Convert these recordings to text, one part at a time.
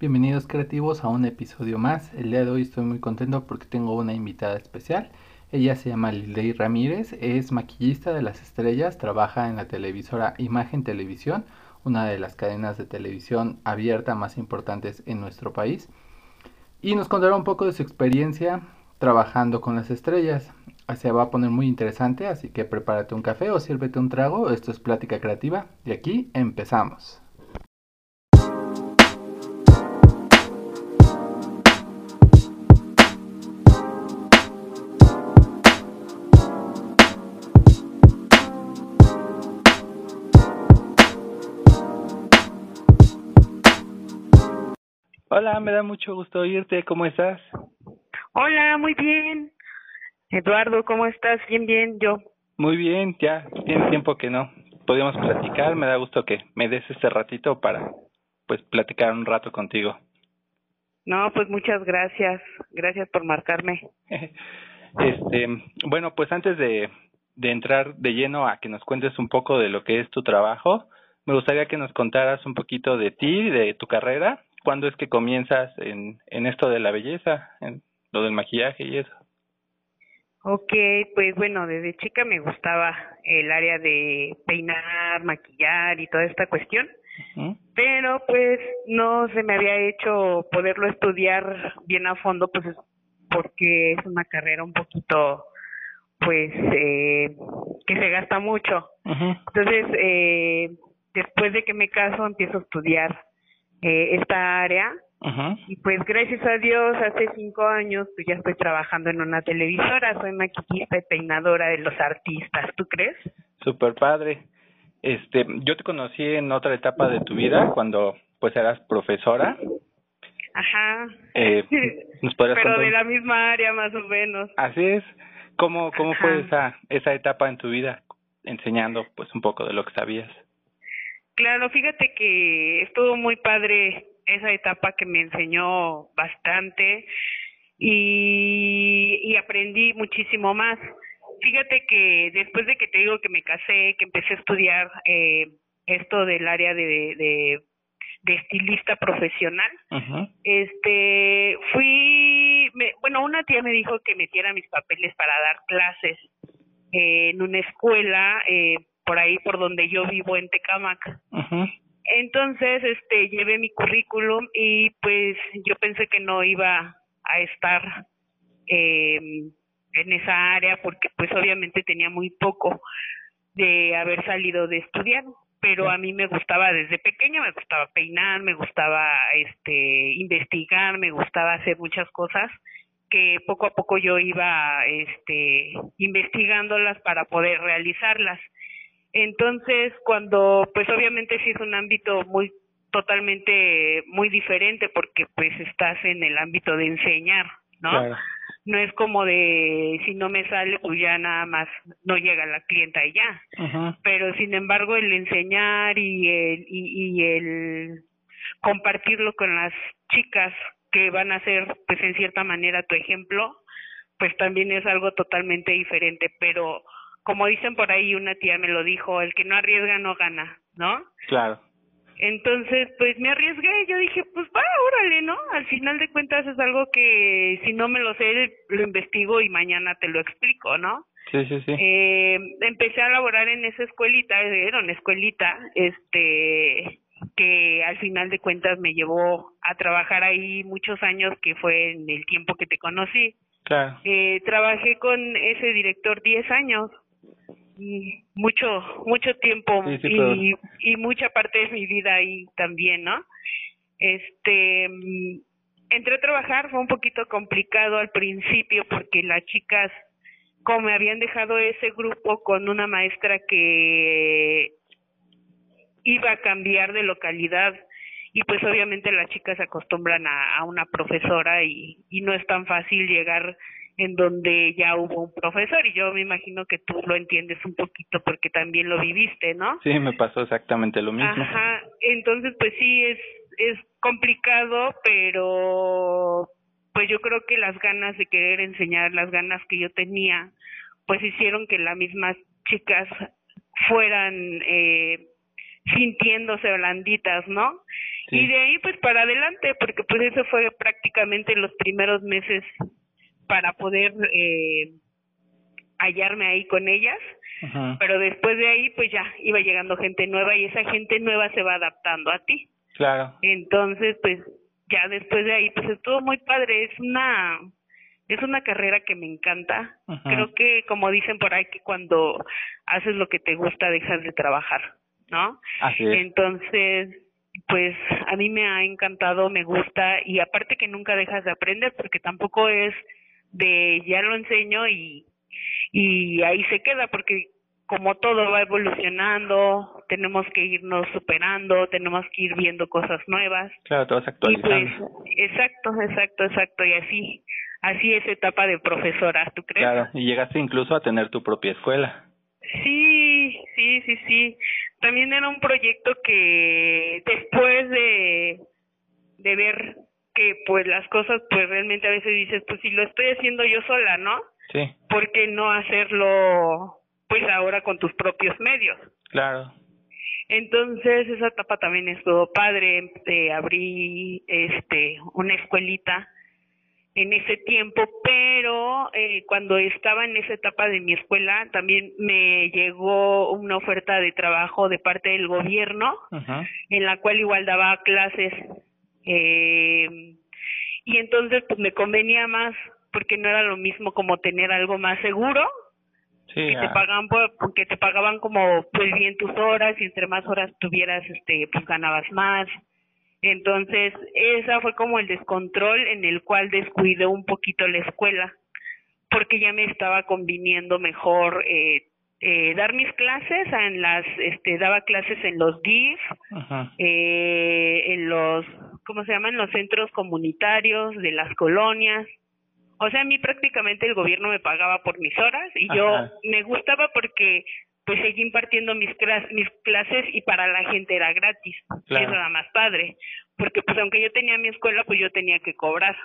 Bienvenidos creativos a un episodio más. El día de hoy estoy muy contento porque tengo una invitada especial. Ella se llama Liley Ramírez, es maquillista de las estrellas, trabaja en la televisora Imagen Televisión, una de las cadenas de televisión abierta más importantes en nuestro país. Y nos contará un poco de su experiencia trabajando con las estrellas. Se va a poner muy interesante, así que prepárate un café o sírvete un trago. Esto es Plática Creativa y aquí empezamos. Hola, me da mucho gusto oírte. ¿Cómo estás? Hola, muy bien. Eduardo, ¿cómo estás? Bien, bien, yo. Muy bien, ya tiene tiempo que no podíamos platicar. Me da gusto que me des este ratito para pues platicar un rato contigo. No, pues muchas gracias. Gracias por marcarme. este, bueno, pues antes de, de entrar de lleno a que nos cuentes un poco de lo que es tu trabajo, me gustaría que nos contaras un poquito de ti, de tu carrera ¿Cuándo es que comienzas en, en esto de la belleza, en lo del maquillaje y eso? Ok, pues bueno, desde chica me gustaba el área de peinar, maquillar y toda esta cuestión, pero pues no se me había hecho poderlo estudiar bien a fondo, pues porque es una carrera un poquito, pues, eh, que se gasta mucho. Entonces, eh, después de que me caso, empiezo a estudiar eh, esta área. Y pues gracias a Dios, hace cinco años, pues ya estoy trabajando en una televisora, soy maquillista y peinadora de los artistas, ¿tú crees? Super padre. Este, yo te conocí en otra etapa de tu vida, cuando pues eras profesora. Ajá. Eh, Pero de la misma área más o menos. Así es. ¿Cómo, cómo fue esa, esa etapa en tu vida? Enseñando pues un poco de lo que sabías. Claro, fíjate que estuvo muy padre esa etapa que me enseñó bastante y, y aprendí muchísimo más. Fíjate que después de que te digo que me casé, que empecé a estudiar eh, esto del área de, de, de estilista profesional, este, fui, me, bueno, una tía me dijo que metiera mis papeles para dar clases eh, en una escuela eh, por ahí por donde yo vivo en Tecamac. Entonces, este, llevé mi currículum y pues yo pensé que no iba a estar eh, en esa área porque pues obviamente tenía muy poco de haber salido de estudiar pero a mí me gustaba desde pequeña me gustaba peinar me gustaba este investigar me gustaba hacer muchas cosas que poco a poco yo iba este investigándolas para poder realizarlas entonces, cuando, pues obviamente sí es un ámbito muy totalmente muy diferente porque pues estás en el ámbito de enseñar, ¿no? No es como de si no me sale pues ya nada más no llega la clienta y ya. Pero sin embargo el enseñar y el y, y el compartirlo con las chicas que van a ser pues en cierta manera tu ejemplo, pues también es algo totalmente diferente, pero como dicen por ahí, una tía me lo dijo, el que no arriesga no gana, ¿no? Claro. Entonces, pues me arriesgué, yo dije, pues va, órale, ¿no? Al final de cuentas es algo que si no me lo sé, lo investigo y mañana te lo explico, ¿no? Sí, sí, sí. Eh, empecé a laborar en esa escuelita, era una escuelita, este, que al final de cuentas me llevó a trabajar ahí muchos años, que fue en el tiempo que te conocí. Claro. Eh, trabajé con ese director 10 años mucho mucho tiempo y, y mucha parte de mi vida ahí también, ¿no? Este entré a trabajar, fue un poquito complicado al principio porque las chicas como me habían dejado ese grupo con una maestra que iba a cambiar de localidad y pues obviamente las chicas se acostumbran a, a una profesora y, y no es tan fácil llegar en donde ya hubo un profesor y yo me imagino que tú lo entiendes un poquito porque también lo viviste, ¿no? Sí, me pasó exactamente lo mismo. Ajá, entonces pues sí es es complicado, pero pues yo creo que las ganas de querer enseñar, las ganas que yo tenía, pues hicieron que las mismas chicas fueran eh, sintiéndose blanditas, ¿no? Y de ahí pues para adelante, porque pues eso fue prácticamente los primeros meses para poder eh, hallarme ahí con ellas. Pero después de ahí pues ya iba llegando gente nueva y esa gente nueva se va adaptando a ti. Claro. Entonces pues ya después de ahí pues estuvo muy padre, es una es una carrera que me encanta. Creo que como dicen por ahí que cuando haces lo que te gusta dejas de trabajar, ¿no? Así es. Entonces pues a mí me ha encantado, me gusta y aparte que nunca dejas de aprender porque tampoco es de ya lo enseño y y ahí se queda porque como todo va evolucionando, tenemos que irnos superando, tenemos que ir viendo cosas nuevas. Claro, te vas actualizando. Pues, exacto, exacto, exacto, y así, así es etapa de profesora, ¿tú crees? Claro, y llegaste incluso a tener tu propia escuela. Sí, sí, sí, sí también era un proyecto que después de, de ver que pues las cosas pues realmente a veces dices pues si lo estoy haciendo yo sola, ¿no? Sí. ¿Por qué no hacerlo pues ahora con tus propios medios? Claro. Entonces esa etapa también estuvo padre, eh, abrí este una escuelita en ese tiempo, pero eh, cuando estaba en esa etapa de mi escuela también me llegó una oferta de trabajo de parte del gobierno, en la cual igual daba clases eh, y entonces pues me convenía más porque no era lo mismo como tener algo más seguro que te pagaban porque te pagaban como pues bien tus horas y entre más horas tuvieras este pues ganabas más. Entonces, esa fue como el descontrol en el cual descuidé un poquito la escuela, porque ya me estaba conviniendo mejor eh, eh, dar mis clases en las, este, daba clases en los DIF, eh, en los, ¿cómo se llaman? Los centros comunitarios de las colonias. O sea, a mí prácticamente el gobierno me pagaba por mis horas y yo me gustaba porque pues seguí impartiendo mis, mis clases y para la gente era gratis. Eso era más padre, porque pues aunque yo tenía mi escuela, pues yo tenía que cobrar.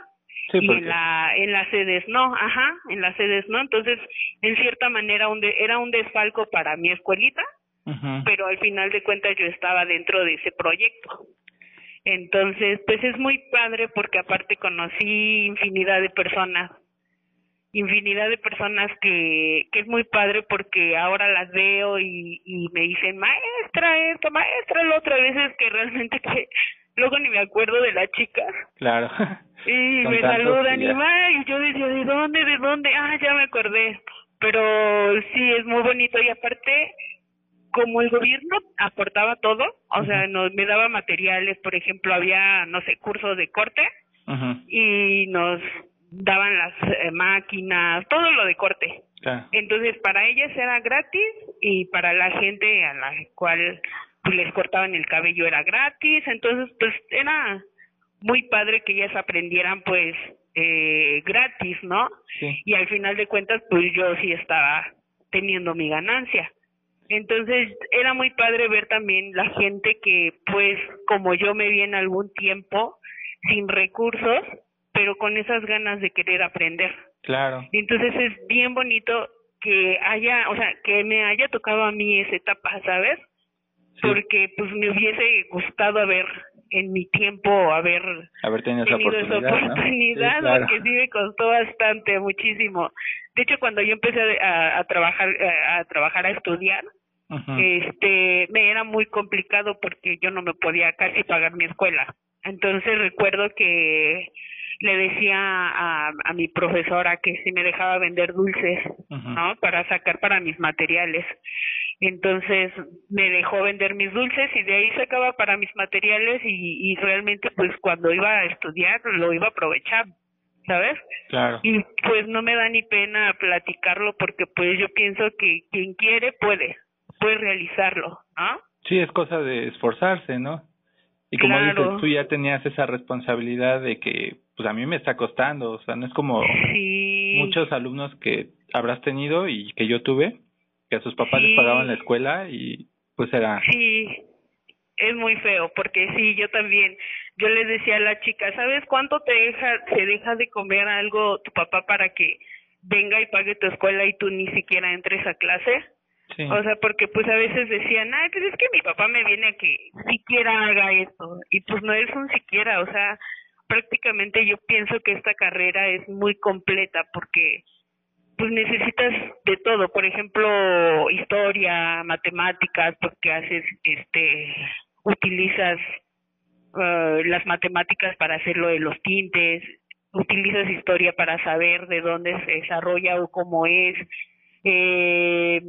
y en la en las sedes no, ajá, en las sedes no, entonces en cierta manera un era un desfalco para mi escuelita, pero al final de cuentas yo estaba dentro de ese proyecto. Entonces, pues es muy padre porque aparte conocí infinidad de personas infinidad de personas que, que es muy padre porque ahora las veo y, y me dicen, maestra esto, maestra lo otro, a veces que realmente que luego ni me acuerdo de la chica. Claro. Y me saludan y, y yo decía, ¿de dónde, de dónde? Ah, ya me acordé. Pero sí, es muy bonito y aparte, como el gobierno aportaba todo, o sea, nos, me daba materiales, por ejemplo, había, no sé, cursos de corte y nos daban las eh, máquinas, todo lo de corte. Entonces, para ellas era gratis y para la gente a la cual pues, les cortaban el cabello era gratis. Entonces, pues era muy padre que ellas aprendieran pues eh, gratis, ¿no? Y al final de cuentas, pues yo sí estaba teniendo mi ganancia. Entonces era muy padre ver también la gente que pues como yo me vi en algún tiempo sin recursos, pero con esas ganas de querer aprender. Claro. entonces es bien bonito que haya, o sea, que me haya tocado a mí esa etapa, ¿sabes? Porque pues me hubiese gustado haber en mi tiempo haber, haber tenido, esa oportunidad, porque sí me costó bastante, muchísimo. De hecho, cuando yo empecé a, a trabajar, a, trabajar a estudiar, este, me era muy complicado porque yo no me podía casi pagar mi escuela. Entonces recuerdo que le decía a, a mi profesora que si me dejaba vender dulces, ¿no? Para sacar para mis materiales. Entonces me dejó vender mis dulces y de ahí sacaba para mis materiales y, y realmente pues cuando iba a estudiar lo iba a aprovechar, ¿sabes? Claro. Y pues no me da ni pena platicarlo porque pues yo pienso que quien quiere puede, puede realizarlo, ¿no? Sí, es cosa de esforzarse, ¿no? Y como dices, tú ya tenías esa responsabilidad de que, pues a mí me está costando, o sea, no es como muchos alumnos que habrás tenido y que yo tuve, que a sus papás les pagaban la escuela y pues era... Sí, es muy feo, porque sí, yo también, yo les decía a la chica, ¿sabes cuánto te deja, se deja de comer algo tu papá para que venga y pague tu escuela y tú ni siquiera entres a clase? O sea, porque pues a veces decían, ah, pues es que mi papá me viene a que siquiera haga esto. Y pues no es un siquiera, o sea, prácticamente yo pienso que esta carrera es muy completa porque pues necesitas de todo, por ejemplo, historia, matemáticas, porque haces, este, utilizas uh, las matemáticas para hacer lo de los tintes, utilizas historia para saber de dónde se desarrolla o cómo es, eh,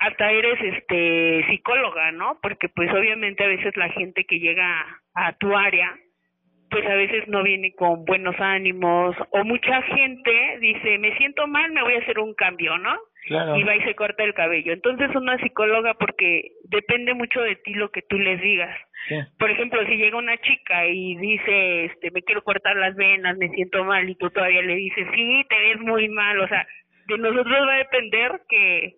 hasta eres este psicóloga, ¿no? Porque pues obviamente a veces la gente que llega a tu área pues a veces no viene con buenos ánimos o mucha gente dice, me siento mal, me voy a hacer un cambio, ¿no? Y va y se corta el cabello. Entonces una psicóloga porque depende mucho de ti lo que tú les digas. Por ejemplo, si llega una chica y dice, este, me quiero cortar las venas, me siento mal y tú todavía le dices, sí, te ves muy mal, o sea, de nosotros va a depender que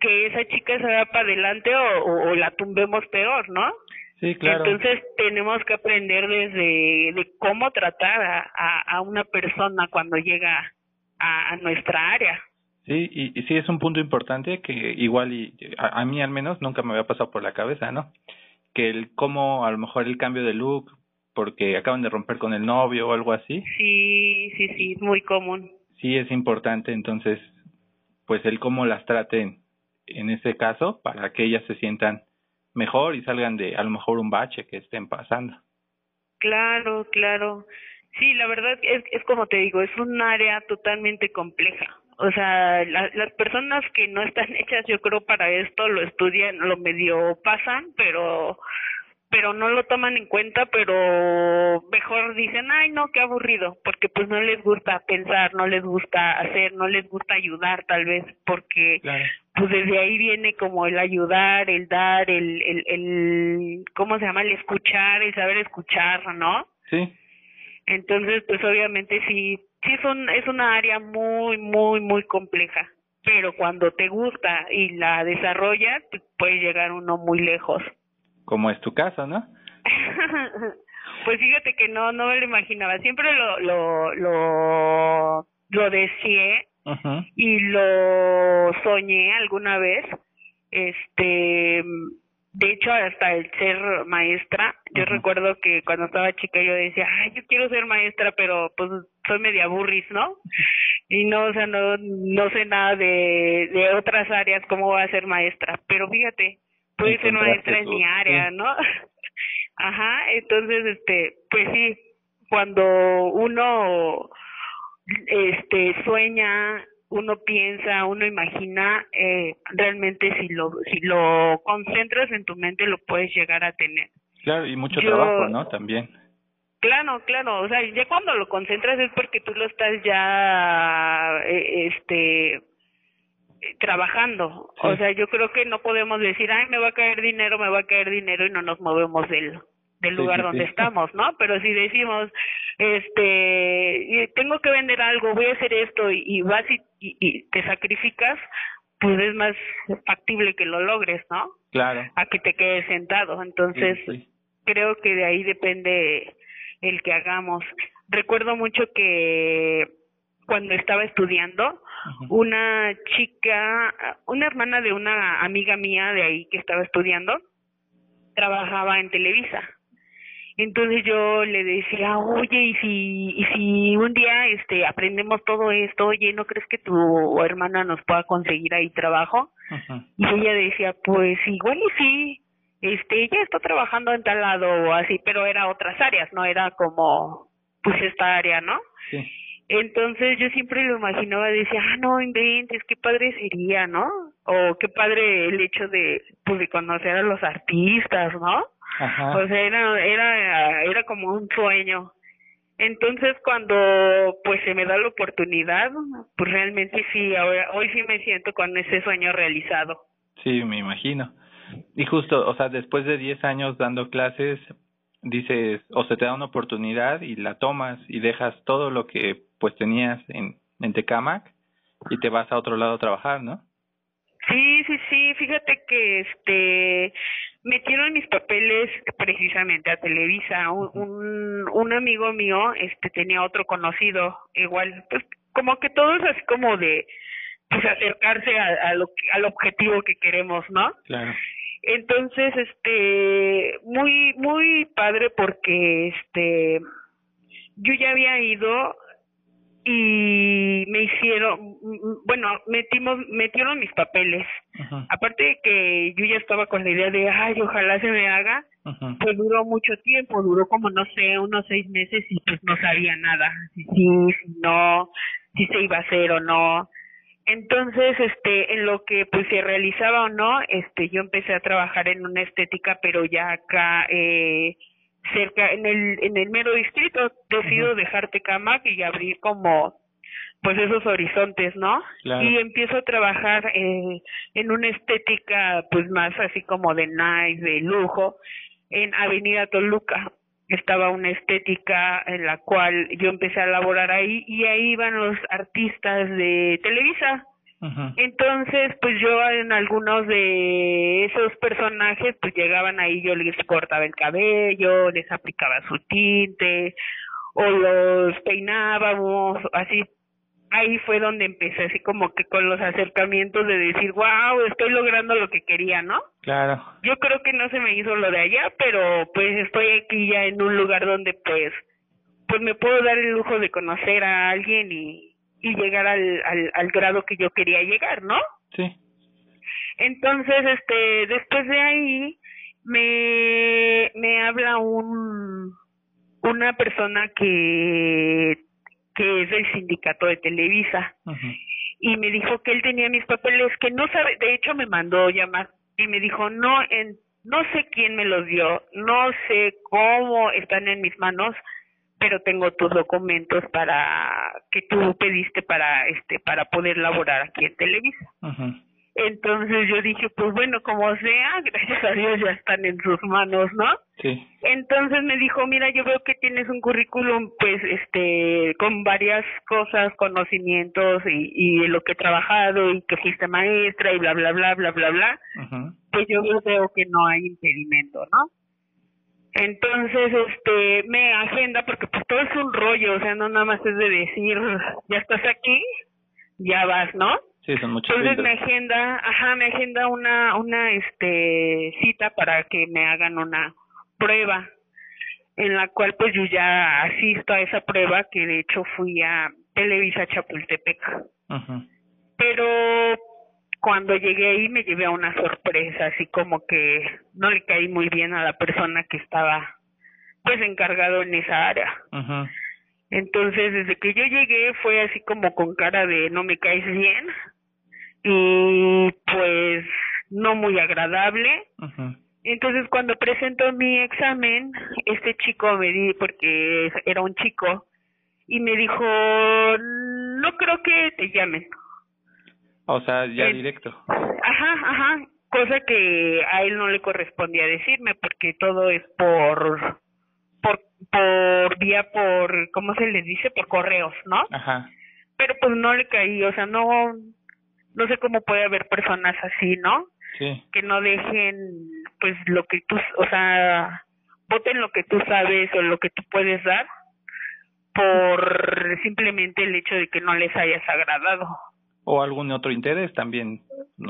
que esa chica se vaya para adelante o, o la tumbemos peor, ¿no? Sí, claro. Entonces tenemos que aprender desde de cómo tratar a, a, una persona cuando llega a, a nuestra área. Sí, y, y, sí es un punto importante que igual y a, a, mí al menos nunca me había pasado por la cabeza, ¿no? Que el cómo a lo mejor el cambio de look porque acaban de romper con el novio o algo así. Sí, sí, sí, muy común. Sí es importante, entonces, pues el cómo las traten en ese caso para que ellas se sientan mejor y salgan de a lo mejor un bache que estén pasando. Claro, claro. Sí, la verdad es, es como te digo, es un área totalmente compleja. O sea, las personas que no están hechas, yo creo, para esto lo estudian, lo medio pasan, pero pero no lo toman en cuenta, pero mejor dicen, ay, no, qué aburrido, porque pues no les gusta pensar, no les gusta hacer, no les gusta ayudar tal vez, porque pues desde ahí viene como el ayudar, el dar, el, el, el, ¿cómo se llama? El escuchar, el saber escuchar, ¿no? Sí. Entonces, pues obviamente sí es, un, es una área muy, muy, muy compleja, pero cuando te gusta y la desarrollas, pues puede llegar uno muy lejos como es tu caso, ¿no? pues fíjate que no, no me lo imaginaba. Siempre lo, lo, lo, lo deseé y lo soñé alguna vez. Este, de hecho, hasta el ser maestra, yo recuerdo que cuando estaba chica yo decía, ay, yo quiero ser maestra, pero pues soy media burris, ¿no? Y no, o sea, no, no sé nada de, de otras áreas, cómo voy a ser maestra. Pero fíjate, puede ser maestra en mi área, ¿no? Ajá, entonces, este, pues sí, cuando uno, este, sueña, uno piensa, uno imagina, eh, realmente si lo, si lo concentras en tu mente lo puedes llegar a tener. Claro, y mucho trabajo, ¿no? También. Claro, claro, o sea, ya cuando lo concentras es porque tú lo estás ya, eh, este, trabajando. O sea, yo creo que no podemos decir, ay, me va a caer dinero, me va a caer dinero y no nos movemos del, del lugar donde estamos, ¿no? Pero si decimos, este, tengo que vender algo, voy a hacer esto y, vas y, y, te sacrificas, pues es más factible que lo logres, ¿no? Claro. A que te quedes sentado. Entonces, creo que de ahí depende el que hagamos. Recuerdo mucho que cuando estaba estudiando, una chica, una hermana de una amiga mía de ahí que estaba estudiando, trabajaba en Televisa. Entonces yo le decía, oye, y si, y si un día este aprendemos todo esto, oye, ¿no crees que tu hermana nos pueda conseguir ahí trabajo? Y ella decía, pues igual y sí, este, ella está trabajando en tal lado o así, pero era otras áreas, no era como, pues esta área, ¿no? Sí. Entonces yo siempre lo imaginaba, decía, ah, no inventes, qué padre sería, ¿no? O qué padre el hecho de, pues, de conocer a los artistas, ¿no? Ajá. O sea, era, era, era como un sueño. Entonces cuando pues se me da la oportunidad, pues realmente sí, ahora, hoy sí me siento con ese sueño realizado. Sí, me imagino. Y justo, o sea, después de 10 años dando clases, dices, o se te da una oportunidad y la tomas y dejas todo lo que pues tenías en, en Tecamac y te vas a otro lado a trabajar, ¿no? Sí, sí, sí, fíjate que este metieron mis papeles precisamente a Televisa. Un, un, amigo mío este tenía otro conocido, igual, pues como que todos así como de pues acercarse a, a lo al objetivo que queremos, ¿no? Claro. Entonces, este, muy, muy padre porque, este, yo ya había ido y me hicieron, bueno, metimos, metieron mis papeles. Aparte de que yo ya estaba con la idea de, ay, ojalá se me haga, pues duró mucho tiempo, duró como, no sé, unos seis meses y pues no sabía nada, si sí, si no, si se iba a hacer o no. Entonces, este, en lo que pues se realizaba o no, este, yo empecé a trabajar en una estética, pero ya acá, eh, cerca, en el, en el mero distrito, decido dejarte cama y abrir como, pues esos horizontes, ¿no? Y empiezo a trabajar eh, en una estética, pues más así como de nice, de lujo, en Avenida Toluca estaba una estética en la cual yo empecé a elaborar ahí y ahí iban los artistas de Televisa. Entonces, pues yo en algunos de esos personajes, pues llegaban ahí, yo les cortaba el cabello, les aplicaba su tinte, o los peinábamos, así ahí fue donde empecé así como que con los acercamientos de decir, wow, estoy logrando lo que quería, ¿no? Claro. Yo creo que no se me hizo lo de allá, pero pues estoy aquí ya en un lugar donde pues pues me puedo dar el lujo de conocer a alguien y, y llegar al, al, al grado que yo quería llegar, ¿no? Sí. Entonces, este, después de ahí me, me habla un, una persona que que es el sindicato de Televisa. Y me dijo que él tenía mis papeles, que no sabe, de hecho me mandó llamar y me dijo, no, en, no sé quién me los dio, no sé cómo están en mis manos, pero tengo tus documentos para que tú pediste para este para poder laborar aquí en Televisa. Entonces yo dije, pues bueno, como sea, gracias a Dios ya están en sus manos, ¿no? Sí. Entonces me dijo, mira, yo veo que tienes un currículum, pues, este, con varias cosas, conocimientos y, y lo que he trabajado y que fuiste maestra y bla, bla, bla, bla, bla, bla. Pues yo veo que no hay impedimento, ¿no? Entonces, este, me agenda porque pues todo es un rollo, o sea, no nada más es de decir, ya estás aquí, ya vas, ¿no? Entonces me agenda, ajá, me agenda una, una, este, cita para que me hagan una prueba en la cual pues yo ya asisto a esa prueba que de hecho fui a Televisa Chapultepec. Pero cuando llegué ahí me llevé a una sorpresa, así como que no le caí muy bien a la persona que estaba pues encargado en esa área. Entonces, desde que yo llegué fue así como con cara de no me caes bien, y pues no muy agradable. Entonces cuando presento mi examen, este chico me di, porque era un chico, y me dijo, no creo que te llamen. O sea, ya directo. Ajá, ajá, cosa que a él no le correspondía decirme porque todo es por por por vía por cómo se les dice por correos no ajá pero pues no le caí o sea no no sé cómo puede haber personas así, ¿no? Sí. Que no dejen, pues, lo que tú, o sea, voten lo que tú sabes o lo que tú puedes dar por simplemente el hecho de que no les hayas agradado. O algún otro interés también.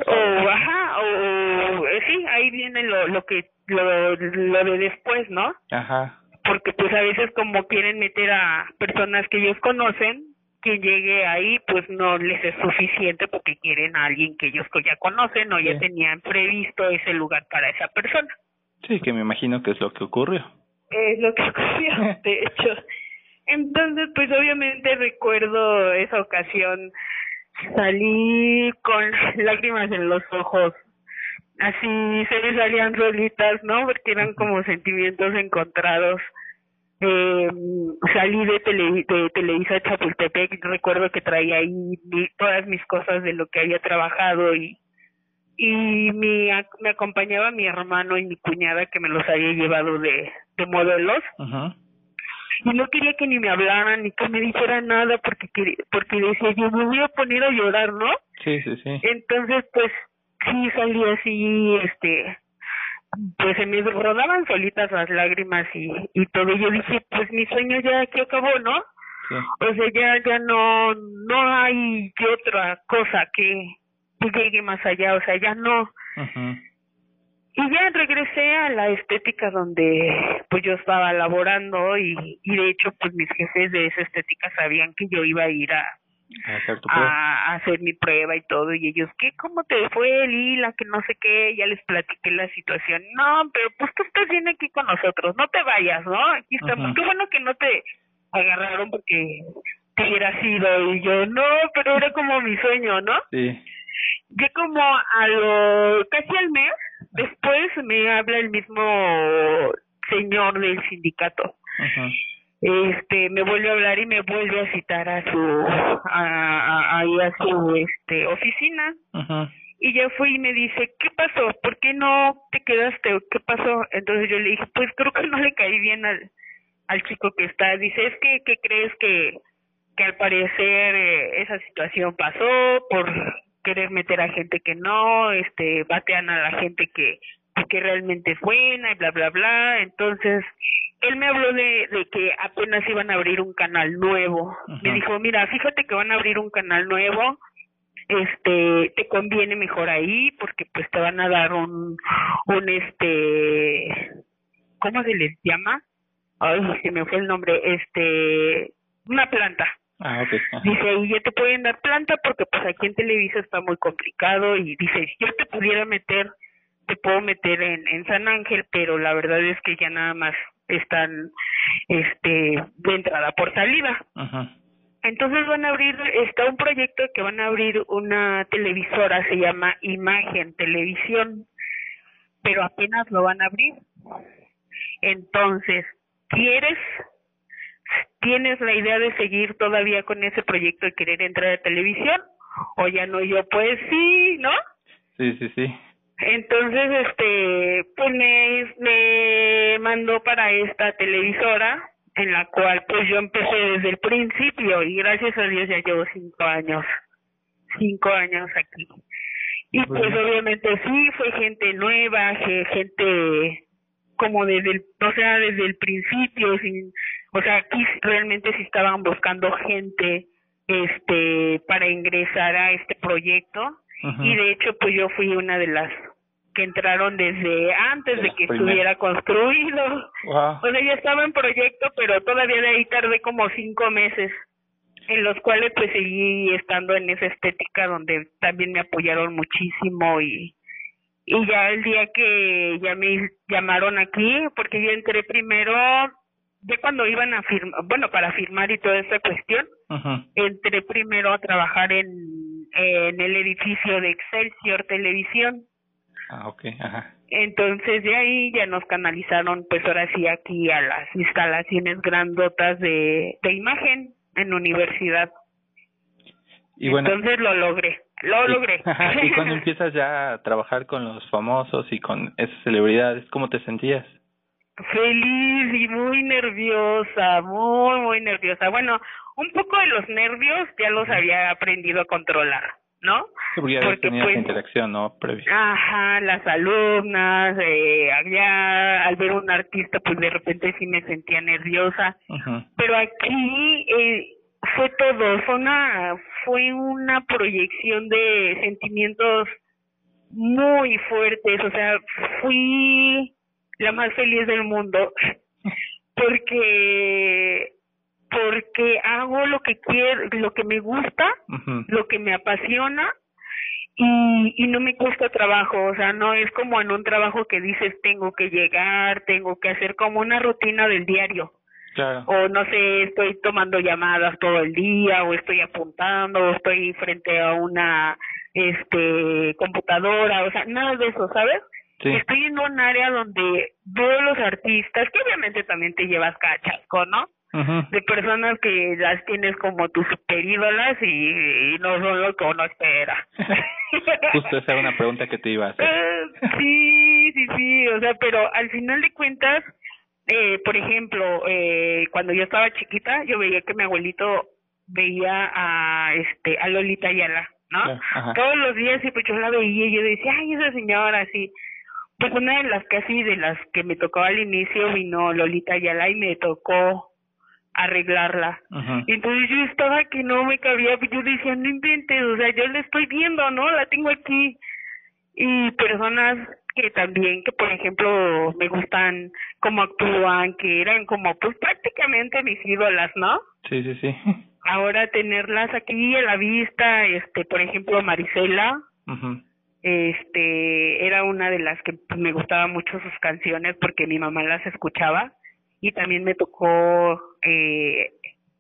o, ajá, o, eh, sí, ahí viene lo, lo que, lo, lo de después, ¿no? Ajá. Porque pues a veces como quieren meter a personas que ellos conocen, que llegue ahí pues no les es suficiente porque quieren a alguien que ellos ya conocen o ya tenían previsto ese lugar para esa persona. Sí, que me imagino que es lo que ocurrió. Es lo que ocurrió, de hecho. Entonces, pues obviamente recuerdo esa ocasión, salí con lágrimas en los ojos, así se me salían rolitas, ¿no? Porque eran como sentimientos encontrados eh, salí de, tele, de Televisa Chapultepec, recuerdo que traía ahí todas mis cosas de lo que había trabajado y y mi, me acompañaba mi hermano y mi cuñada que me los había llevado de, de modelos. Y no quería que ni me hablaran ni que me dijeran nada porque porque decía yo me voy a poner a llorar, ¿no? Sí, sí, sí. Entonces pues sí salí así este pues se me rodaban solitas las lágrimas y, y todo. Yo dije, pues mi sueño ya aquí acabó, ¿no? O sea, ya, ya no, no hay otra cosa que, llegue más allá, o sea, ya no. Y ya regresé a la estética donde pues yo estaba laborando y, y de hecho pues mis jefes de esa estética sabían que yo iba a ir a, a, hacer mi prueba y todo y ellos qué cómo te fue Lila que no sé qué ya les platiqué la situación. No pero pues tú estás bien aquí con nosotros no te vayas no aquí estamos. Qué bueno que no te agarraron porque te hubiera sido y yo no pero era como mi sueño no sí. Ya como a lo casi al mes después me habla el mismo señor del sindicato. Ajá este me vuelve a hablar y me vuelve a citar a su a, a, a su este oficina. Y ya fui y me dice qué pasó por qué no te quedaste qué pasó entonces yo le dije pues creo que no le caí bien al al chico que está dice es que qué crees que que al parecer eh, esa situación pasó por querer meter a gente que no este batean a la gente que que realmente es buena y bla bla bla entonces él me habló de, de que apenas iban a abrir un canal nuevo. Me dijo, mira, fíjate que van a abrir un canal nuevo, este, te conviene mejor ahí porque pues te van a dar un, un este, ¿cómo se les llama? Ay, se me fue el nombre, este, una planta. Ah, okay. Dice, y ya te pueden dar planta porque pues aquí en Televisa está muy complicado y dice, yo te pudiera meter, te puedo meter en, en San Ángel, pero la verdad es que ya nada más están este de entrada por salida. Entonces van a abrir, está un proyecto que van a abrir una televisora, se llama Imagen Televisión, pero apenas lo van a abrir. Entonces, ¿quieres, tienes la idea de seguir todavía con ese proyecto de querer entrar a televisión? ¿O ya no? Yo, pues sí, ¿no? Sí, sí, sí. Entonces, este, pues me, me mandó para esta televisora, en la cual pues yo empecé desde el principio y gracias a Dios ya llevo cinco años, cinco años aquí. Y pues obviamente sí, fue gente nueva, gente como desde el, o sea, desde el principio, sin, o sea, aquí realmente sí estaban buscando gente, este, para ingresar a este proyecto. Y de hecho pues yo fui una de las que entraron desde antes de, que estuviera construido. O sea, ya estaba en proyecto, pero todavía de ahí tardé como cinco meses, en los cuales pues seguí estando en esa estética donde también me apoyaron muchísimo y y ya el día que ya me llamaron aquí, porque yo entré primero, ya cuando iban a firmar, bueno, para firmar y toda esa cuestión, entré primero a trabajar en, en el edificio de Excelsior Televisión. Ah, ok, ajá. Entonces de ahí ya nos canalizaron, pues ahora sí, aquí a las instalaciones grandotas de, de imagen en universidad. Y bueno, Entonces lo logré, lo logré. y cuando empiezas ya a trabajar con los famosos y con esas celebridades, ¿cómo te sentías? Feliz y muy nerviosa, muy, muy nerviosa. Bueno, un poco de los nervios ya los había aprendido a controlar ¿no? porque ya pues, interacción, ¿no? Previa. Ajá, las alumnas, eh, allá al ver un artista, pues de repente sí me sentía nerviosa. Pero aquí eh, fue todo, fue una, fue una proyección de sentimientos muy fuertes, o sea, fui la más feliz del mundo porque porque hago lo que quiero, lo que me gusta, lo que me apasiona y, y no me cuesta trabajo, o sea, no es como en un trabajo que dices tengo que llegar, tengo que hacer como una rutina del diario. Claro. O no sé, estoy tomando llamadas todo el día, o estoy apuntando, o estoy frente a una este computadora, o sea, nada de eso, ¿sabes? Estoy en un área donde veo los artistas, que obviamente también te llevas cachasco, ¿no? De personas que las tienes como tus super ídolas y, no son lo que uno espera. Justo esa era una pregunta que te iba a hacer. Eh, sí, sí, sí, o sea, pero al final de cuentas, eh, por ejemplo, eh, cuando yo estaba chiquita, yo veía que mi abuelito veía a este a Lolita Ayala, ¿no? Todos los días y pues yo la veía y yo decía, ay, esa señora, así. Pues una de las casi de las que me tocó al inicio vino Lolita Ayala y me tocó arreglarla. Entonces yo estaba que no me cabía, yo decía, no inventes, o sea, yo la estoy viendo, ¿no? La tengo aquí. Y personas que también, que por ejemplo me gustan cómo actúan, que eran como pues prácticamente mis ídolas, ¿no? Sí, sí, sí. Ahora tenerlas aquí a la vista, este, por ejemplo, Marisela, este, era una de las que pues, me gustaba mucho sus canciones porque mi mamá las escuchaba y también me tocó eh,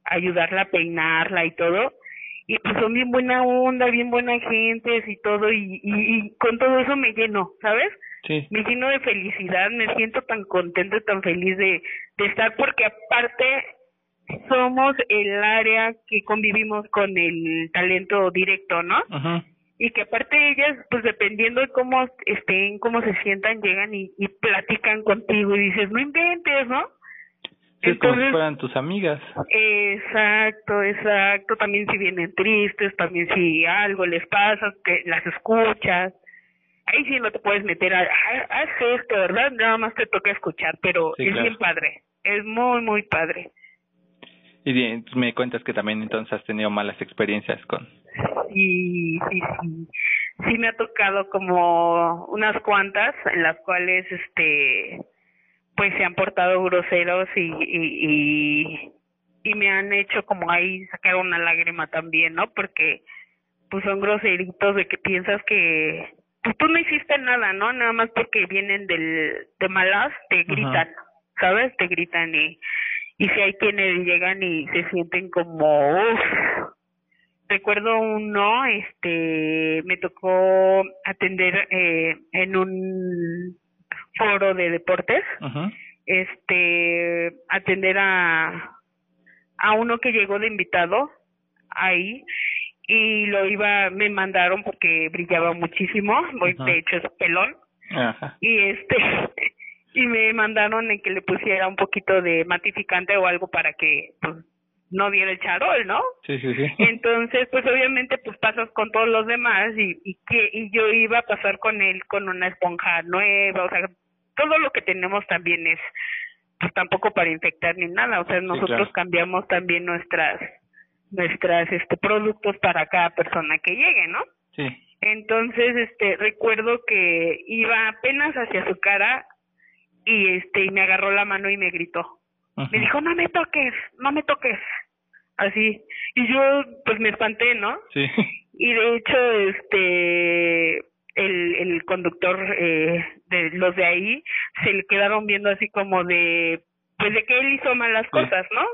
ayudarla a peinarla y todo y pues son bien buena onda, bien buena gente y todo y, y, con todo eso me lleno, ¿sabes? Sí. Me lleno de felicidad, me siento tan contento y tan feliz de, de estar porque aparte somos el área que convivimos con el talento directo, ¿no? Ajá y que aparte ellas, pues dependiendo de cómo estén, cómo se sientan, llegan y, y platican contigo y dices, no inventes, ¿no? Sí, como si fueran tus amigas. Exacto, exacto. También si vienen tristes, también si algo les pasa, que las escuchas. Ahí sí no te puedes meter a, haz esto, ¿verdad? Nada más te toca escuchar, pero es bien padre. Es muy, muy padre. Y bien, me cuentas que también entonces has tenido malas experiencias con... Sí, sí, sí. Sí me ha tocado como unas cuantas en las cuales, este, pues se han portado groseros y, y, y, me han hecho como ahí sacar una lágrima también, ¿no? Porque pues son groseritos de que piensas que pues tú no hiciste nada, ¿no? Nada más porque vienen del de malas te gritan, ¿sabes? Te gritan y y si hay quienes llegan y se sienten como uff recuerdo uno este me tocó atender eh, en un foro de deportes este atender a a uno que llegó de invitado ahí y lo iba me mandaron porque brillaba muchísimo de hecho es pelón y este y me mandaron en que le pusiera un poquito de matificante o algo para que pues no diera el charol, ¿no? Sí, sí, sí. Entonces, pues obviamente pues pasas con todos los demás y, y que y yo iba a pasar con él con una esponja nueva, o sea, todo lo que tenemos también es pues tampoco para infectar ni nada, o sea, nosotros cambiamos también nuestras nuestras este productos para cada persona que llegue, ¿no? Sí. Entonces, este recuerdo que iba apenas hacia su cara y este y me agarró la mano y me gritó. Me dijo, "No me toques, no me toques." Así. Y yo pues me espanté, ¿no? Sí. Y de hecho este el el conductor eh, de los de ahí se le quedaron viendo así como de pues de que él hizo malas cosas, ¿no?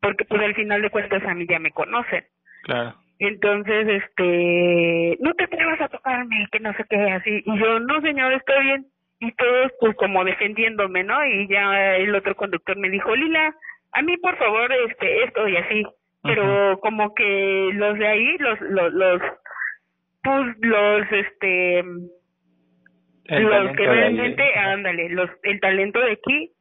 Porque pues al final de cuentas a mí ya me conocen. Claro. Entonces, este, no te atrevas a tocarme, que no sé qué, así. Y yo, no señor, estoy bien y todos pues como defendiéndome, ¿no? Y ya el otro conductor me dijo, Lila, a mí por favor, este, esto y así. Pero como que los de ahí, los, los, los, pues los, este, los que realmente, ándale, los, el talento de aquí,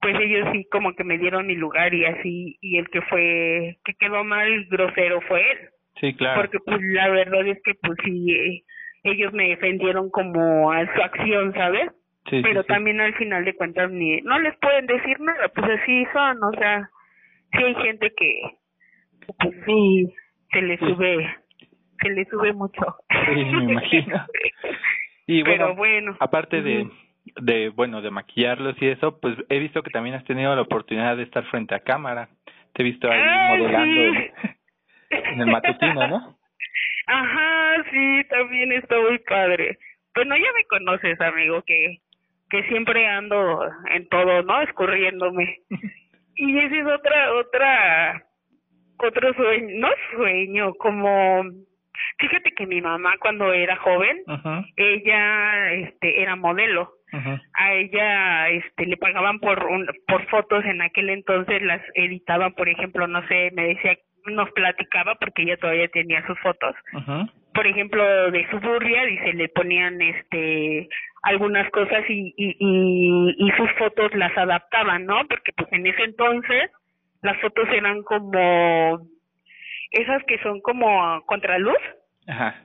pues ellos sí como que me dieron mi lugar y así, y el que fue, que quedó mal grosero fue él. Sí, claro. Porque pues la verdad es que pues sí, eh, ellos me defendieron como a su acción, ¿sabes? pero también al final de cuentas ni no les pueden decir nada pues así son o sea sí hay gente que pues sí se le sube se le sube mucho sí me imagino y bueno, bueno. aparte de de bueno de maquillarlos y eso pues he visto que también has tenido la oportunidad de estar frente a cámara. Te he visto ahí modelando en el matutino no ajá sí también está muy padre. Bueno ya me conoces amigo que que siempre ando en todo, ¿no? Escurriéndome. y ese es otra, otra, otro sueño, no sueño, como, fíjate que mi mamá cuando era joven, ella, este, era modelo. A ella, este, le pagaban por un, por fotos en aquel entonces las editaban, por ejemplo, no sé, me decía, nos platicaba porque ella todavía tenía sus fotos. Por ejemplo, de su burria, dice, le ponían, este, algunas cosas y, y, y, sus fotos las adaptaban, ¿no? Porque pues en ese entonces las fotos eran como esas que son como contraluz. Ajá.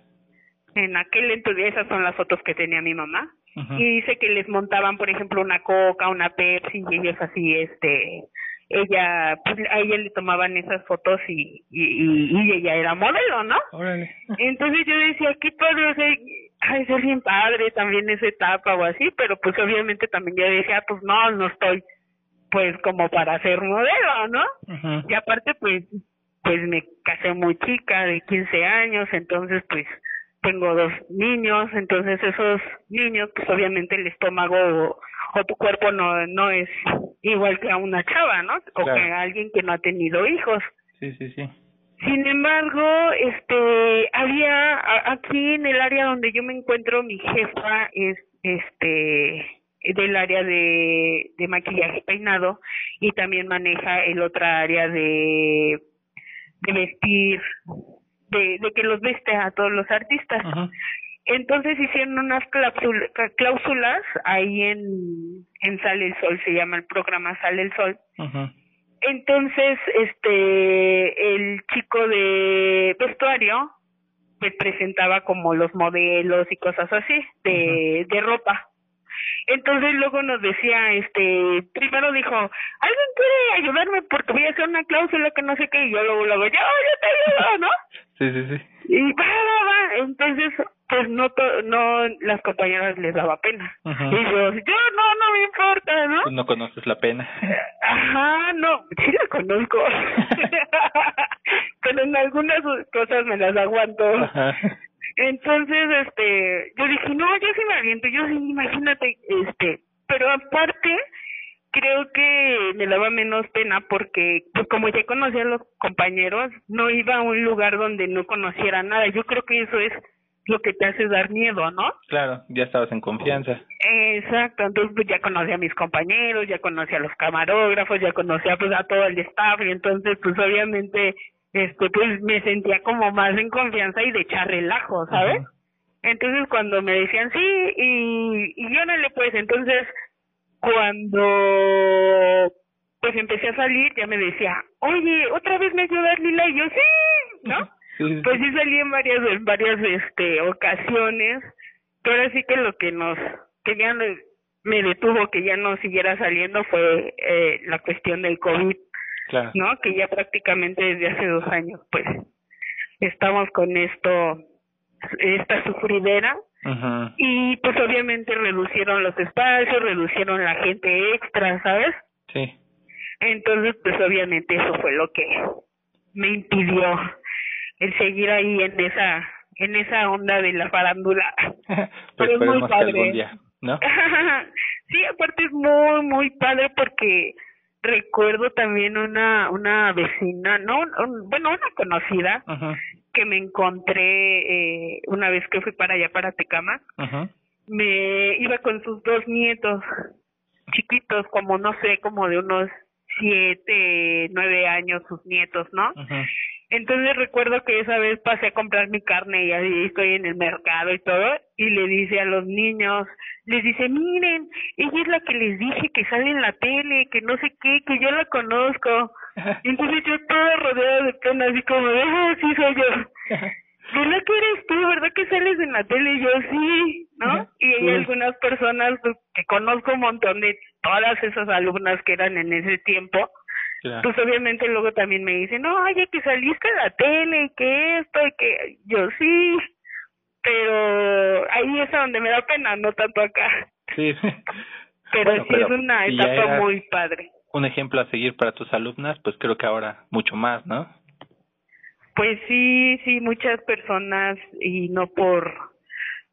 En aquel entonces esas son las fotos que tenía mi mamá. Y dice que les montaban, por ejemplo, una coca, una Pepsi y ellos así, este, ella, pues a ella le tomaban esas fotos y, y, y, ella era modelo, ¿no? Entonces yo decía, qué padre, o sea, ay, ser bien padre también esa etapa o así, pero pues obviamente también yo decía, pues no, no estoy pues como para ser modelo, ¿no? Y aparte pues pues me casé muy chica, de 15 años, entonces pues tengo dos niños, entonces esos niños pues obviamente el estómago o tu cuerpo no no es igual que a una chava, ¿no? O que a alguien que no ha tenido hijos. Sí, sí, sí. Sin embargo, este había aquí en el área donde yo me encuentro mi jefa es este del área de, de maquillaje peinado y también maneja el otra área de de vestir de, de que los veste a todos los artistas. Entonces hicieron unas cláusulas ahí en, en Sale el Sol, se llama el programa Sale el Sol. Entonces, este, el chico de vestuario pues presentaba como los modelos y cosas así de, de ropa. Entonces luego nos decía, este, primero dijo, ¿alguien quiere ayudarme porque voy a hacer una cláusula que no sé qué? Y yo luego, luego, yo, yo te ayudo, ¿no? Sí, sí, sí. Y va, va, va. Entonces pues no to no las compañeras les daba pena y yo yo no no me importa no no conoces la pena ajá no sí la conozco pero en algunas cosas me las aguanto entonces este yo dije no yo sí me aviento yo sí imagínate este pero aparte creo que me daba menos pena porque pues como ya conocía a los compañeros no iba a un lugar donde no conociera nada yo creo que eso es lo que te hace dar miedo, ¿no? Claro, ya estabas en confianza. Exacto, entonces pues ya conocí a mis compañeros, ya conocí a los camarógrafos, ya conocía pues a todo el staff y entonces pues obviamente este pues me sentía como más en confianza y de echar relajo, ¿sabes? Entonces cuando me decían sí y, y yo no le pues entonces cuando pues empecé a salir ya me decía, oye, otra vez me ayudas Lila y yo sí, ¿no? Pues sí salí en varias, en varias este, ocasiones, pero sí que lo que nos, que ya me detuvo que ya no siguiera saliendo fue eh, la cuestión del COVID, ¿no? Que ya prácticamente desde hace dos años, pues, estamos con esto, esta sufridera, y pues obviamente reducieron los espacios, reducieron la gente extra, ¿sabes? Sí. Entonces, pues obviamente eso fue lo que me impidió el seguir ahí en esa en esa onda de la farándula. Pero es muy padre. ¿no? sí, aparte es muy muy padre porque recuerdo también una una vecina, no, bueno, una conocida que me encontré eh, una vez que fui para allá para Tecama. Me iba con sus dos nietos chiquitos, como no sé, como de unos siete, nueve años sus nietos, ¿no? Entonces recuerdo que esa vez pasé a comprar mi carne y ahí estoy en el mercado y todo, y le dice a los niños, les dice, miren, ella es la que les dije que sale en la tele, que no sé qué, que yo la conozco. Entonces yo toda rodeada de pena, así como, ah, sí soy yo. ¿Verdad que eres tú? ¿Verdad que sales en la tele? Y yo, sí, ¿no? Y hay algunas personas que conozco un montón de todas esas alumnas que eran en ese tiempo, pues obviamente luego también me dicen, no, oye, que saliste en la tele, y que esto, y que yo sí, pero ahí es a donde me da pena, no tanto acá. Sí. pero sí es una etapa muy padre. Un ejemplo a seguir para tus alumnas, pues creo que ahora mucho más, ¿no? Pues sí, sí, muchas personas y no por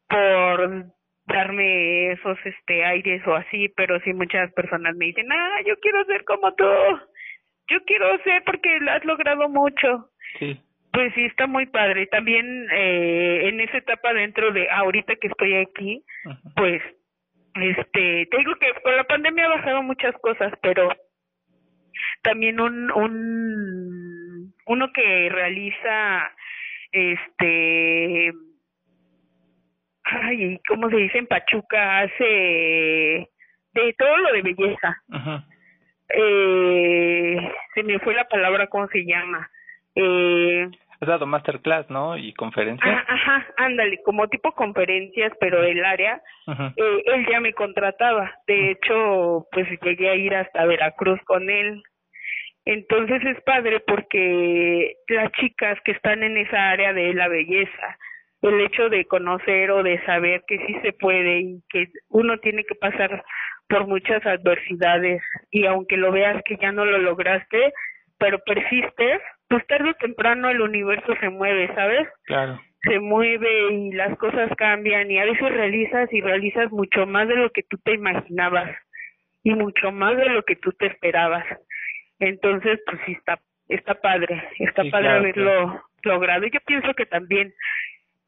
por darme esos este aires o así, pero sí muchas personas me dicen, "Ah, yo quiero ser como tú." Yo quiero ser porque lo has logrado mucho. Sí. Pues sí, está muy padre. También eh, en esa etapa dentro de ahorita que estoy aquí, pues, este, te digo que con la pandemia ha bajado muchas cosas, pero también un, un, uno que realiza, este, ay, ¿cómo se dice? En Pachuca hace de todo lo de belleza. Ajá eh, se me fue la palabra, ¿cómo se llama? Eh, Has dado masterclass, ¿no? Y conferencias. Ah, ajá, ándale, como tipo conferencias, pero el área, eh, él ya me contrataba. De hecho, pues llegué a ir hasta Veracruz con él. Entonces es padre porque las chicas que están en esa área de la belleza, el hecho de conocer o de saber que sí se puede y que uno tiene que pasar por muchas adversidades y aunque lo veas que ya no lo lograste, pero persistes, pues tarde o temprano el universo se mueve, ¿sabes? Claro. Se mueve y las cosas cambian y a veces realizas y realizas mucho más de lo que tú te imaginabas y mucho más de lo que tú te esperabas. Entonces, pues sí está está padre, está padre haberlo logrado. Y yo pienso que también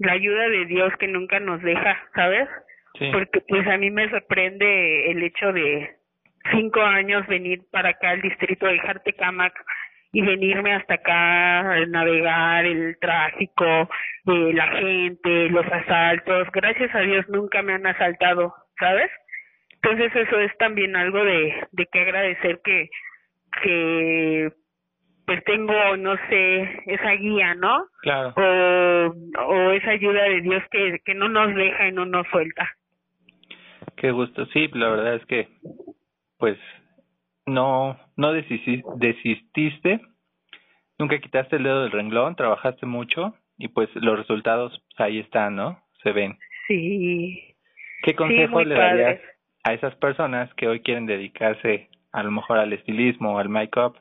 la ayuda de Dios que nunca nos deja, ¿sabes? Porque pues a mí me sorprende el hecho de cinco años venir para acá al distrito de Jartecamac y venirme hasta acá, navegar el tráfico, eh, la gente, los asaltos. Gracias a Dios nunca me han asaltado, ¿sabes? Entonces eso es también algo de, de que agradecer que, que pues tengo, no sé, esa guía, ¿no? Claro. O, o esa ayuda de Dios que, que no nos deja y no nos suelta. Qué gusto, sí, la verdad es que, pues, no, no desististe, nunca quitaste el dedo del renglón, trabajaste mucho y pues los resultados pues, ahí están, ¿no? Se ven. Sí. ¿Qué consejo le darías a esas personas que hoy quieren dedicarse a lo mejor al estilismo, al make-up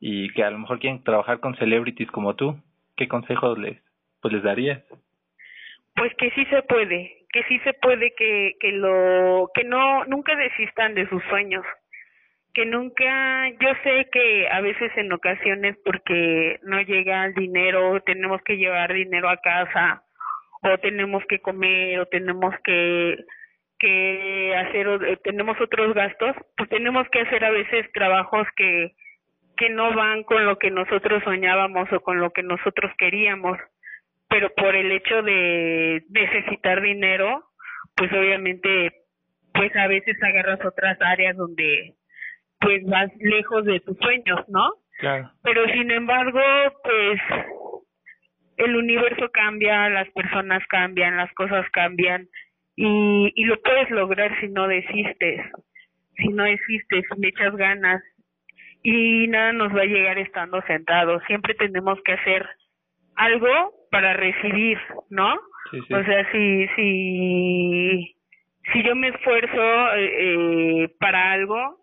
y que a lo mejor quieren trabajar con celebrities como tú? ¿Qué consejos les, pues les darías? Pues que sí se puede, que sí se puede que, que lo, que no, nunca desistan de sus sueños, que nunca, yo sé que a veces en ocasiones porque no llega el dinero, tenemos que llevar dinero a casa, o tenemos que comer, o tenemos que, que hacer, eh, tenemos otros gastos, pues tenemos que hacer a veces trabajos que, que no van con lo que nosotros soñábamos o con lo que nosotros queríamos, pero por el hecho de necesitar dinero, pues obviamente, pues a veces agarras otras áreas donde pues vas lejos de tus sueños, ¿no? Claro. Pero sin embargo, pues el universo cambia, las personas cambian, las cosas cambian y, y lo puedes lograr si no desistes, si no desistes, si le echas ganas y nada nos va a llegar estando sentados. Siempre tenemos que hacer algo para recibir, ¿no? O sea, si si si yo me esfuerzo eh, eh, para algo,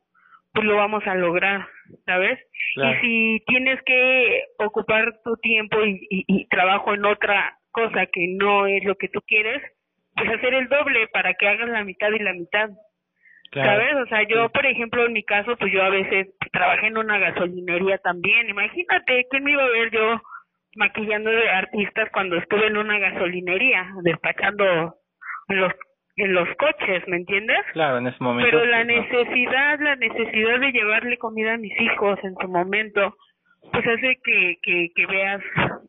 pues lo vamos a lograr, ¿sabes? Y si tienes que ocupar tu tiempo y, y, trabajo en otra cosa que no es lo que tú quieres, pues hacer el doble para que hagas la mitad y la mitad. ¿Sabes? O sea, yo, por ejemplo, en mi caso, pues yo a veces trabajé en una gasolinería también. Imagínate, ¿quién me iba a ver yo maquillando de artistas cuando estuve en una gasolinería, despachando en los en los coches, ¿me entiendes? Claro, en ese momento. Pero la necesidad, la necesidad de llevarle comida a mis hijos en su momento, pues hace que, que, que veas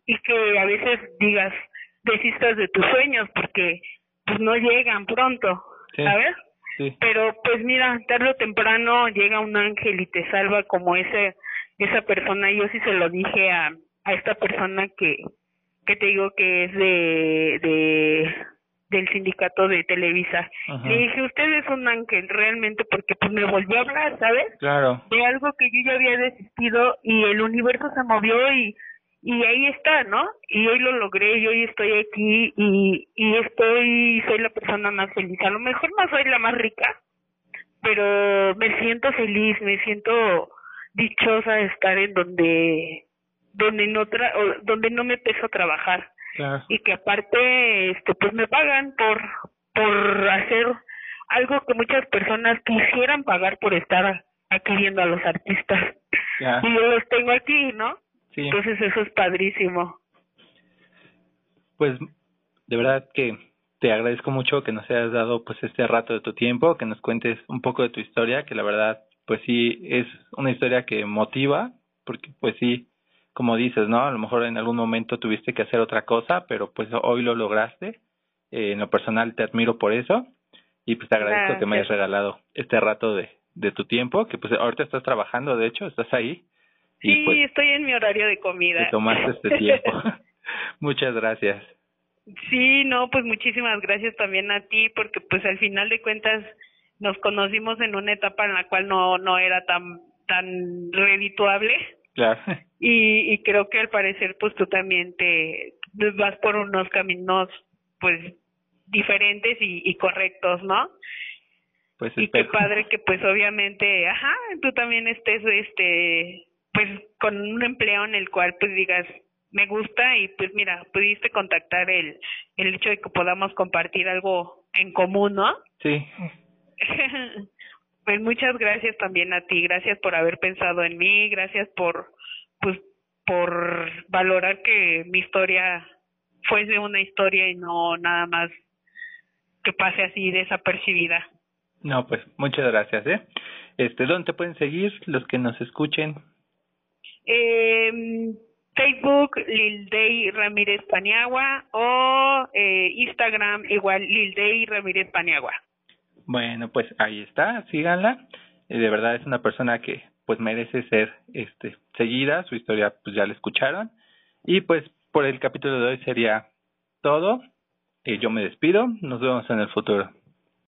y que a veces digas, desistas de tus sueños porque pues no llegan pronto, ¿sabes? Pero pues mira, tarde o temprano llega un ángel y te salva como ese esa persona. Yo sí se lo dije a, a esta persona que que te digo que es de de del sindicato de Televisa. Le dije, usted es un ángel realmente porque pues me volvió a hablar, ¿sabes? Claro. De algo que yo ya había desistido y el universo se movió y y ahí está, ¿no? Y hoy lo logré, y hoy estoy aquí y, y estoy, soy la persona más feliz. A lo mejor no soy la más rica, pero me siento feliz, me siento dichosa de estar en donde, donde no tra donde no me peso trabajar. Y que aparte, este, pues me pagan por, por hacer algo que muchas personas quisieran pagar por estar aquí viendo a los artistas. Y yo los tengo aquí, ¿no? Entonces eso es padrísimo. Pues de verdad que te agradezco mucho que nos hayas dado pues este rato de tu tiempo, que nos cuentes un poco de tu historia, que la verdad pues sí es una historia que motiva, porque pues sí, como dices, ¿no? A lo mejor en algún momento tuviste que hacer otra cosa, pero pues hoy lo lograste. Eh, en lo personal te admiro por eso y pues te agradezco que me hayas regalado este rato de, de tu tiempo, que pues ahorita estás trabajando, de hecho, estás ahí Sí, pues, estoy en mi horario de comida. Te tomaste este tiempo. Muchas gracias. Sí, no, pues muchísimas gracias también a ti, porque pues al final de cuentas nos conocimos en una etapa en la cual no no era tan tan redituable. Claro. Y, y creo que al parecer pues tú también te vas por unos caminos pues diferentes y, y correctos, ¿no? Pues y qué padre que pues obviamente, ajá, tú también estés este pues con un empleo en el cual pues digas me gusta y pues mira, pudiste contactar el el hecho de que podamos compartir algo en común, ¿no? Sí. pues muchas gracias también a ti, gracias por haber pensado en mí, gracias por pues por valorar que mi historia fuese una historia y no nada más que pase así desapercibida. No, pues muchas gracias, ¿eh? Este, ¿dónde te pueden seguir los que nos escuchen? Eh, Facebook, Lil Day Ramírez Paniagua o eh, Instagram igual Lil Day Ramírez Paniagua. Bueno, pues ahí está, síganla. Eh, de verdad es una persona que pues merece ser este seguida, su historia pues ya la escucharon. Y pues por el capítulo de hoy sería todo. Eh, yo me despido, nos vemos en el futuro.